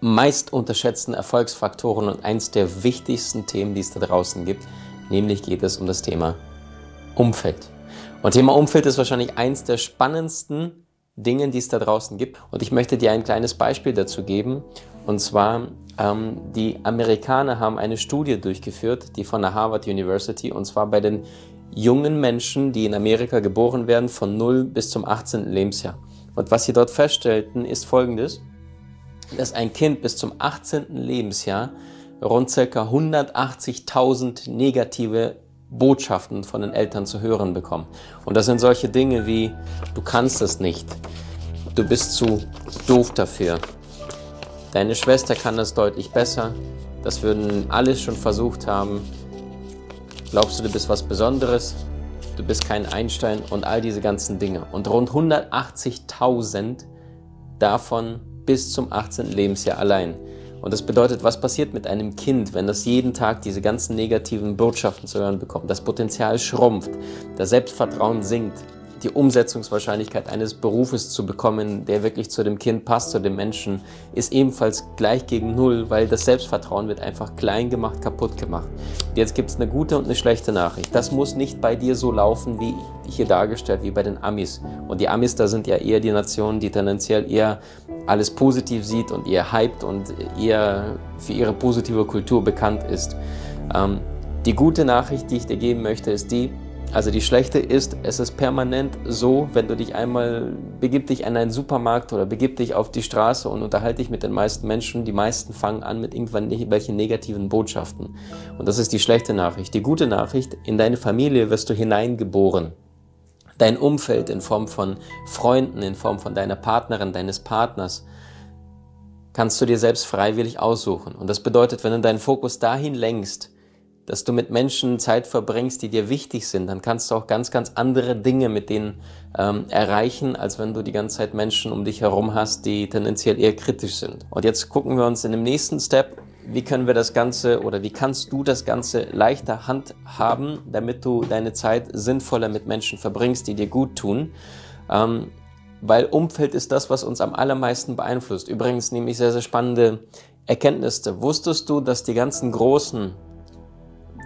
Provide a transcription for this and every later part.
meist unterschätzten Erfolgsfaktoren und eins der wichtigsten Themen, die es da draußen gibt, nämlich geht es um das Thema Umfeld. Und Thema Umfeld ist wahrscheinlich eins der spannendsten Dinge, die es da draußen gibt. Und ich möchte dir ein kleines Beispiel dazu geben. Und zwar, ähm, die Amerikaner haben eine Studie durchgeführt, die von der Harvard University, und zwar bei den jungen Menschen, die in Amerika geboren werden, von 0 bis zum 18. Lebensjahr. Und was sie dort feststellten, ist folgendes, dass ein Kind bis zum 18. Lebensjahr rund ca. 180.000 negative Botschaften von den Eltern zu hören bekommen. Und das sind solche Dinge wie, du kannst es nicht, du bist zu doof dafür, deine Schwester kann das deutlich besser, das würden alle schon versucht haben, glaubst du, du bist was Besonderes, du bist kein Einstein und all diese ganzen Dinge. Und rund 180.000 davon bis zum 18. Lebensjahr allein. Und das bedeutet, was passiert mit einem Kind, wenn das jeden Tag diese ganzen negativen Botschaften zu hören bekommt? Das Potenzial schrumpft, das Selbstvertrauen sinkt, die Umsetzungswahrscheinlichkeit eines Berufes zu bekommen, der wirklich zu dem Kind passt, zu dem Menschen, ist ebenfalls gleich gegen Null, weil das Selbstvertrauen wird einfach klein gemacht, kaputt gemacht. Jetzt gibt es eine gute und eine schlechte Nachricht. Das muss nicht bei dir so laufen, wie hier dargestellt, wie bei den Amis. Und die Amis, da sind ja eher die Nationen, die tendenziell eher alles positiv sieht und eher hyped und eher für ihre positive Kultur bekannt ist. Ähm, die gute Nachricht, die ich dir geben möchte, ist die, also die schlechte ist, es ist permanent so, wenn du dich einmal, begib dich an einen Supermarkt oder begib dich auf die Straße und unterhalte dich mit den meisten Menschen, die meisten fangen an mit irgendwelchen negativen Botschaften. Und das ist die schlechte Nachricht. Die gute Nachricht, in deine Familie wirst du hineingeboren. Dein Umfeld in Form von Freunden, in Form von deiner Partnerin, deines Partners, kannst du dir selbst freiwillig aussuchen. Und das bedeutet, wenn du deinen Fokus dahin lenkst, dass du mit Menschen Zeit verbringst, die dir wichtig sind, dann kannst du auch ganz, ganz andere Dinge mit denen ähm, erreichen, als wenn du die ganze Zeit Menschen um dich herum hast, die tendenziell eher kritisch sind. Und jetzt gucken wir uns in dem nächsten Step, wie können wir das Ganze oder wie kannst du das Ganze leichter handhaben, damit du deine Zeit sinnvoller mit Menschen verbringst, die dir gut tun. Ähm, weil Umfeld ist das, was uns am allermeisten beeinflusst. Übrigens nämlich sehr, sehr spannende Erkenntnisse. Wusstest du, dass die ganzen großen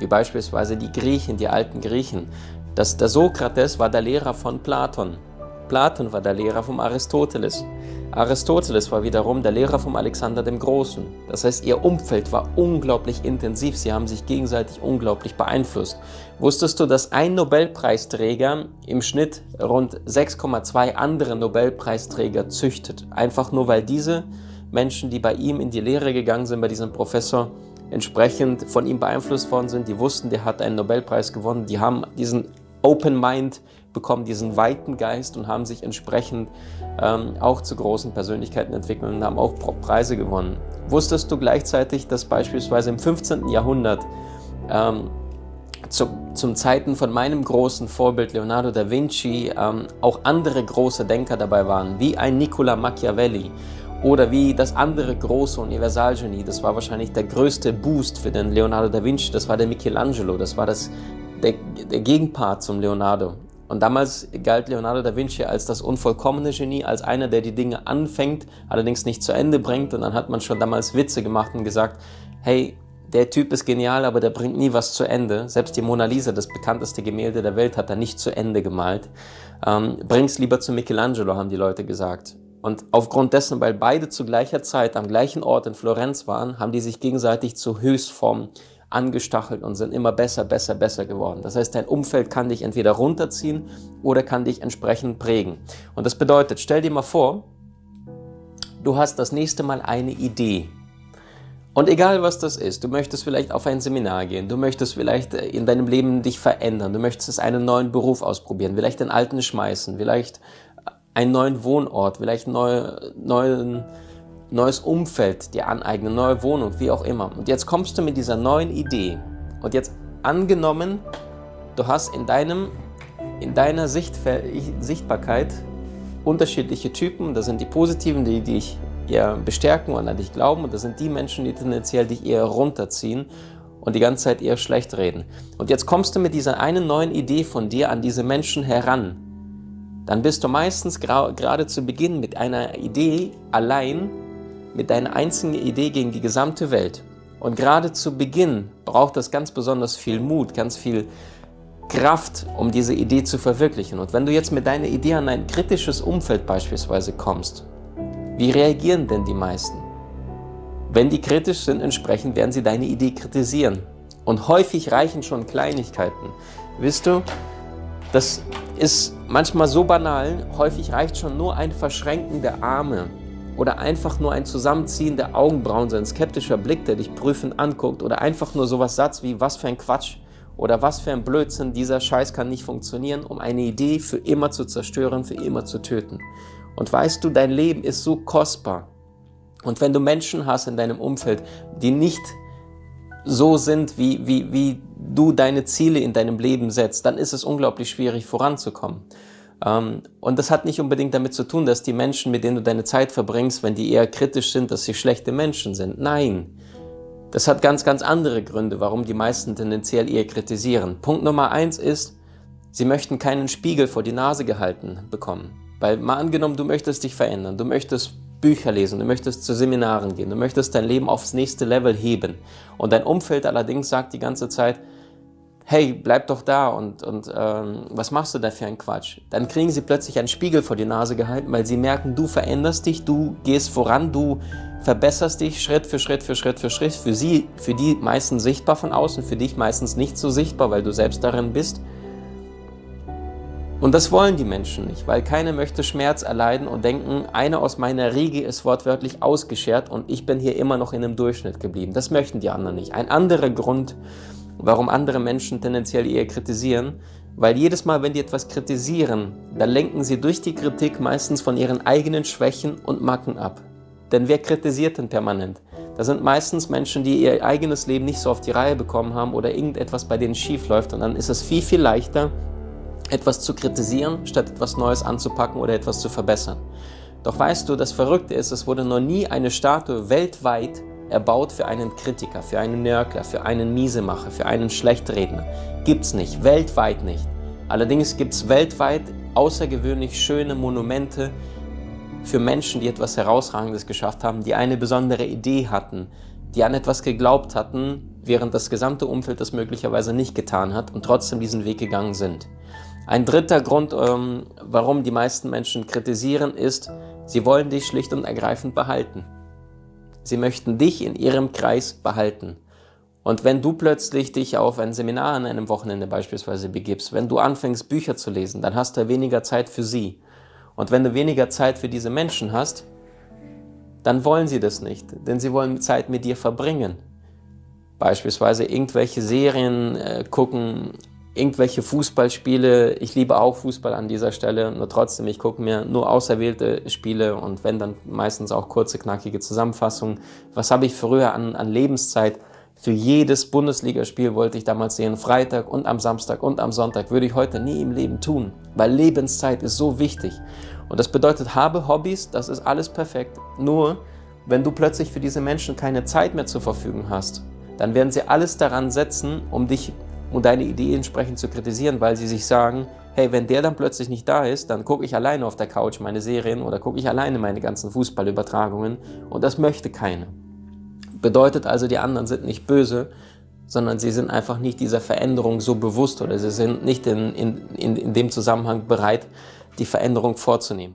wie beispielsweise die Griechen, die alten Griechen. dass der Sokrates war der Lehrer von Platon. Platon war der Lehrer von Aristoteles. Aristoteles war wiederum der Lehrer von Alexander dem Großen. Das heißt, ihr Umfeld war unglaublich intensiv. Sie haben sich gegenseitig unglaublich beeinflusst. Wusstest du, dass ein Nobelpreisträger im Schnitt rund 6,2 andere Nobelpreisträger züchtet? Einfach nur, weil diese Menschen, die bei ihm in die Lehre gegangen sind, bei diesem Professor, entsprechend von ihm beeinflusst worden sind, die wussten, der hat einen Nobelpreis gewonnen, die haben diesen Open Mind bekommen, diesen weiten Geist und haben sich entsprechend ähm, auch zu großen Persönlichkeiten entwickelt und haben auch Preise gewonnen. Wusstest du gleichzeitig, dass beispielsweise im 15. Jahrhundert ähm, zu, zum Zeiten von meinem großen Vorbild Leonardo da Vinci ähm, auch andere große Denker dabei waren, wie ein Nicola Machiavelli oder wie das andere große Universalgenie, das war wahrscheinlich der größte Boost für den Leonardo da Vinci, das war der Michelangelo, das war das, der, der Gegenpart zum Leonardo. Und damals galt Leonardo da Vinci als das unvollkommene Genie, als einer, der die Dinge anfängt, allerdings nicht zu Ende bringt. Und dann hat man schon damals Witze gemacht und gesagt, hey, der Typ ist genial, aber der bringt nie was zu Ende. Selbst die Mona Lisa, das bekannteste Gemälde der Welt, hat er nicht zu Ende gemalt. Ähm, bring's lieber zu Michelangelo, haben die Leute gesagt. Und aufgrund dessen, weil beide zu gleicher Zeit am gleichen Ort in Florenz waren, haben die sich gegenseitig zu Höchstform angestachelt und sind immer besser, besser, besser geworden. Das heißt, dein Umfeld kann dich entweder runterziehen oder kann dich entsprechend prägen. Und das bedeutet, stell dir mal vor, du hast das nächste Mal eine Idee. Und egal was das ist, du möchtest vielleicht auf ein Seminar gehen, du möchtest vielleicht äh, in deinem Leben dich verändern, du möchtest einen neuen Beruf ausprobieren, vielleicht den alten schmeißen, vielleicht einen neuen Wohnort, vielleicht einen neuen, neues Umfeld dir aneignen, neue Wohnung, wie auch immer. Und jetzt kommst du mit dieser neuen Idee. Und jetzt angenommen, du hast in, deinem, in deiner Sicht, Sichtbarkeit unterschiedliche Typen. Das sind die positiven, die dich eher bestärken und an dich glauben. Und das sind die Menschen, die tendenziell dich eher runterziehen und die ganze Zeit eher schlecht reden. Und jetzt kommst du mit dieser einen neuen Idee von dir an diese Menschen heran. Dann bist du meistens gerade zu Beginn mit einer Idee allein, mit deiner einzigen Idee gegen die gesamte Welt. Und gerade zu Beginn braucht das ganz besonders viel Mut, ganz viel Kraft, um diese Idee zu verwirklichen. Und wenn du jetzt mit deiner Idee an ein kritisches Umfeld beispielsweise kommst, wie reagieren denn die meisten? Wenn die kritisch sind, entsprechend werden sie deine Idee kritisieren. Und häufig reichen schon Kleinigkeiten. Wisst du, das ist manchmal so banal, häufig reicht schon nur ein Verschränken der Arme oder einfach nur ein Zusammenziehen der Augenbrauen, so ein skeptischer Blick, der dich prüfend anguckt oder einfach nur sowas Satz wie was für ein Quatsch oder was für ein Blödsinn, dieser Scheiß kann nicht funktionieren, um eine Idee für immer zu zerstören, für immer zu töten. Und weißt du, dein Leben ist so kostbar. Und wenn du Menschen hast in deinem Umfeld, die nicht so sind, wie, wie, wie du deine Ziele in deinem Leben setzt, dann ist es unglaublich schwierig voranzukommen. Ähm, und das hat nicht unbedingt damit zu tun, dass die Menschen, mit denen du deine Zeit verbringst, wenn die eher kritisch sind, dass sie schlechte Menschen sind. Nein. Das hat ganz, ganz andere Gründe, warum die meisten tendenziell eher kritisieren. Punkt Nummer eins ist, sie möchten keinen Spiegel vor die Nase gehalten bekommen. Weil mal angenommen, du möchtest dich verändern, du möchtest Bücher lesen, du möchtest zu Seminaren gehen, du möchtest dein Leben aufs nächste Level heben. Und dein Umfeld allerdings sagt die ganze Zeit, hey, bleib doch da und, und ähm, was machst du da für einen Quatsch? Dann kriegen sie plötzlich einen Spiegel vor die Nase gehalten, weil sie merken, du veränderst dich, du gehst voran, du verbesserst dich Schritt für Schritt für Schritt für Schritt. Für sie, für die meistens sichtbar von außen, für dich meistens nicht so sichtbar, weil du selbst darin bist. Und das wollen die Menschen nicht, weil keiner möchte Schmerz erleiden und denken, einer aus meiner Riege ist wortwörtlich ausgeschert und ich bin hier immer noch in einem Durchschnitt geblieben. Das möchten die anderen nicht. Ein anderer Grund, warum andere Menschen tendenziell eher kritisieren, weil jedes Mal, wenn die etwas kritisieren, dann lenken sie durch die Kritik meistens von ihren eigenen Schwächen und Macken ab. Denn wer kritisiert denn permanent? Das sind meistens Menschen, die ihr eigenes Leben nicht so auf die Reihe bekommen haben oder irgendetwas bei denen schief läuft und dann ist es viel, viel leichter, etwas zu kritisieren, statt etwas Neues anzupacken oder etwas zu verbessern. Doch weißt du, das Verrückte ist, es wurde noch nie eine Statue weltweit erbaut für einen Kritiker, für einen Nörgler, für einen Miesemacher, für einen Schlechtredner. Gibt's nicht, weltweit nicht. Allerdings gibt es weltweit außergewöhnlich schöne Monumente für Menschen, die etwas Herausragendes geschafft haben, die eine besondere Idee hatten, die an etwas geglaubt hatten, während das gesamte Umfeld das möglicherweise nicht getan hat und trotzdem diesen Weg gegangen sind. Ein dritter Grund, ähm, warum die meisten Menschen kritisieren, ist, sie wollen dich schlicht und ergreifend behalten. Sie möchten dich in ihrem Kreis behalten. Und wenn du plötzlich dich auf ein Seminar an einem Wochenende beispielsweise begibst, wenn du anfängst Bücher zu lesen, dann hast du weniger Zeit für sie. Und wenn du weniger Zeit für diese Menschen hast, dann wollen sie das nicht, denn sie wollen Zeit mit dir verbringen. Beispielsweise irgendwelche Serien äh, gucken, irgendwelche Fußballspiele. Ich liebe auch Fußball an dieser Stelle, nur trotzdem, ich gucke mir nur auserwählte Spiele und wenn dann meistens auch kurze, knackige Zusammenfassungen. Was habe ich früher an, an Lebenszeit? Für jedes Bundesligaspiel wollte ich damals sehen, Freitag und am Samstag und am Sonntag würde ich heute nie im Leben tun, weil Lebenszeit ist so wichtig. Und das bedeutet, habe Hobbys, das ist alles perfekt. Nur, wenn du plötzlich für diese Menschen keine Zeit mehr zur Verfügung hast, dann werden sie alles daran setzen, um dich und deine Idee entsprechend zu kritisieren, weil sie sich sagen, hey, wenn der dann plötzlich nicht da ist, dann gucke ich alleine auf der Couch meine Serien oder gucke ich alleine meine ganzen Fußballübertragungen und das möchte keiner. Bedeutet also, die anderen sind nicht böse, sondern sie sind einfach nicht dieser Veränderung so bewusst oder sie sind nicht in, in, in, in dem Zusammenhang bereit, die Veränderung vorzunehmen.